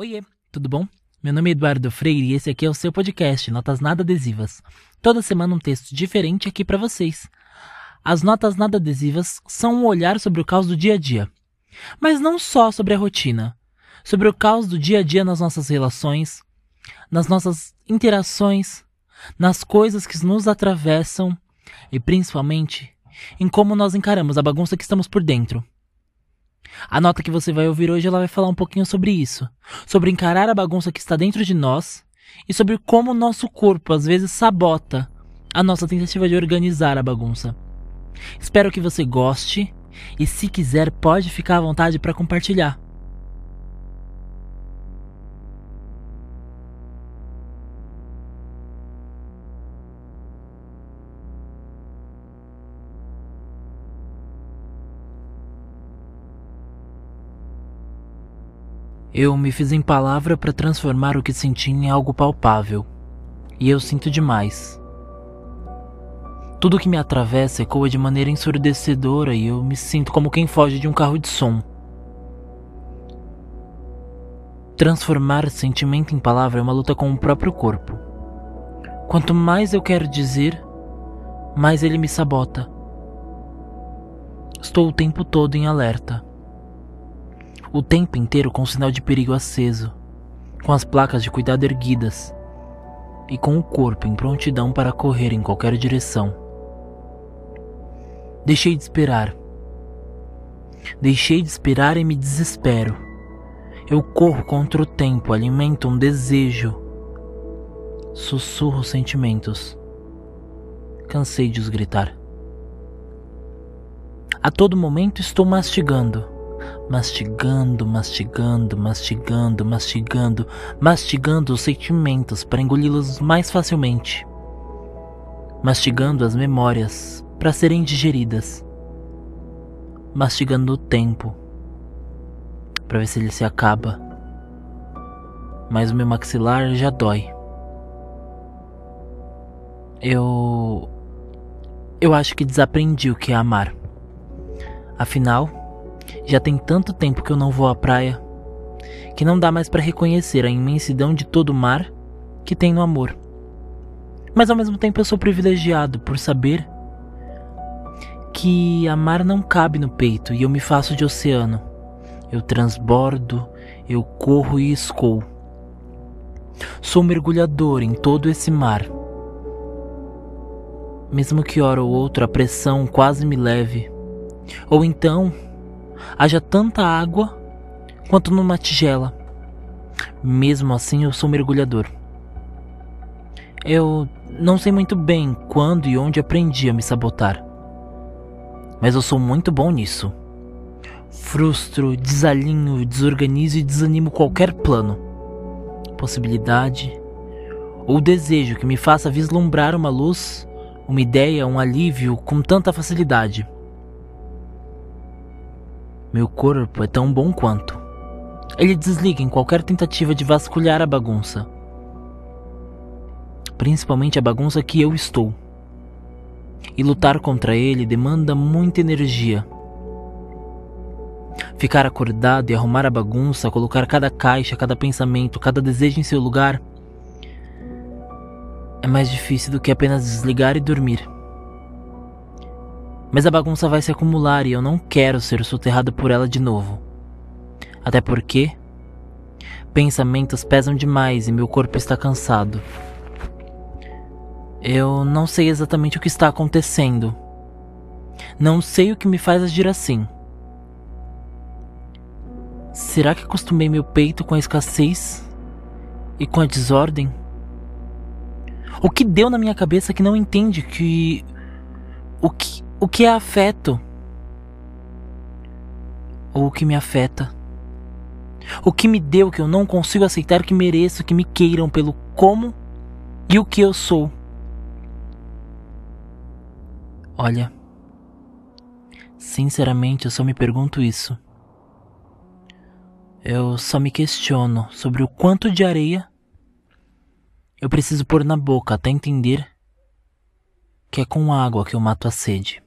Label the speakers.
Speaker 1: Oiê, tudo bom? Meu nome é Eduardo Freire e esse aqui é o seu podcast Notas Nada Adesivas. Toda semana um texto diferente aqui para vocês. As notas nada adesivas são um olhar sobre o caos do dia a dia. Mas não só sobre a rotina, sobre o caos do dia a dia nas nossas relações, nas nossas interações, nas coisas que nos atravessam e principalmente em como nós encaramos a bagunça que estamos por dentro. A nota que você vai ouvir hoje ela vai falar um pouquinho sobre isso, sobre encarar a bagunça que está dentro de nós e sobre como o nosso corpo às vezes sabota a nossa tentativa de organizar a bagunça. Espero que você goste e se quiser pode ficar à vontade para compartilhar. Eu me fiz em palavra para transformar o que senti em algo palpável. E eu sinto demais. Tudo que me atravessa ecoa de maneira ensurdecedora e eu me sinto como quem foge de um carro de som. Transformar sentimento em palavra é uma luta com o próprio corpo. Quanto mais eu quero dizer, mais ele me sabota. Estou o tempo todo em alerta o tempo inteiro com o sinal de perigo aceso, com as placas de cuidado erguidas e com o corpo em prontidão para correr em qualquer direção. Deixei de esperar. Deixei de esperar e me desespero. Eu corro contra o tempo, alimento um desejo. Sussurro sentimentos. Cansei de os gritar. A todo momento estou mastigando mastigando, mastigando, mastigando, mastigando, mastigando os sentimentos para engoli-los mais facilmente, mastigando as memórias para serem digeridas, mastigando o tempo para ver se ele se acaba. Mas o meu maxilar já dói. Eu. Eu acho que desaprendi o que é amar. Afinal, já tem tanto tempo que eu não vou à praia que não dá mais para reconhecer a imensidão de todo o mar que tem no amor. Mas ao mesmo tempo eu sou privilegiado por saber que amar não cabe no peito e eu me faço de oceano. Eu transbordo, eu corro e escoo. Sou mergulhador em todo esse mar. Mesmo que hora ou outra a pressão quase me leve, ou então haja tanta água quanto numa tigela. Mesmo assim, eu sou mergulhador. Eu não sei muito bem quando e onde aprendi a me sabotar, mas eu sou muito bom nisso. Frustro, desalinho, desorganizo e desanimo qualquer plano, possibilidade ou desejo que me faça vislumbrar uma luz, uma ideia, um alívio com tanta facilidade. Meu corpo é tão bom quanto. Ele desliga em qualquer tentativa de vasculhar a bagunça. Principalmente a bagunça que eu estou. E lutar contra ele demanda muita energia. Ficar acordado e arrumar a bagunça, colocar cada caixa, cada pensamento, cada desejo em seu lugar é mais difícil do que apenas desligar e dormir. Mas a bagunça vai se acumular e eu não quero ser soterrado por ela de novo. Até porque pensamentos pesam demais e meu corpo está cansado. Eu não sei exatamente o que está acontecendo. Não sei o que me faz agir assim. Será que acostumei meu peito com a escassez e com a desordem? O que deu na minha cabeça que não entende que o que o que é afeto? Ou o que me afeta? O que me deu que eu não consigo aceitar que mereço que me queiram pelo como e o que eu sou? Olha, sinceramente eu só me pergunto isso. Eu só me questiono sobre o quanto de areia eu preciso pôr na boca até entender que é com água que eu mato a sede.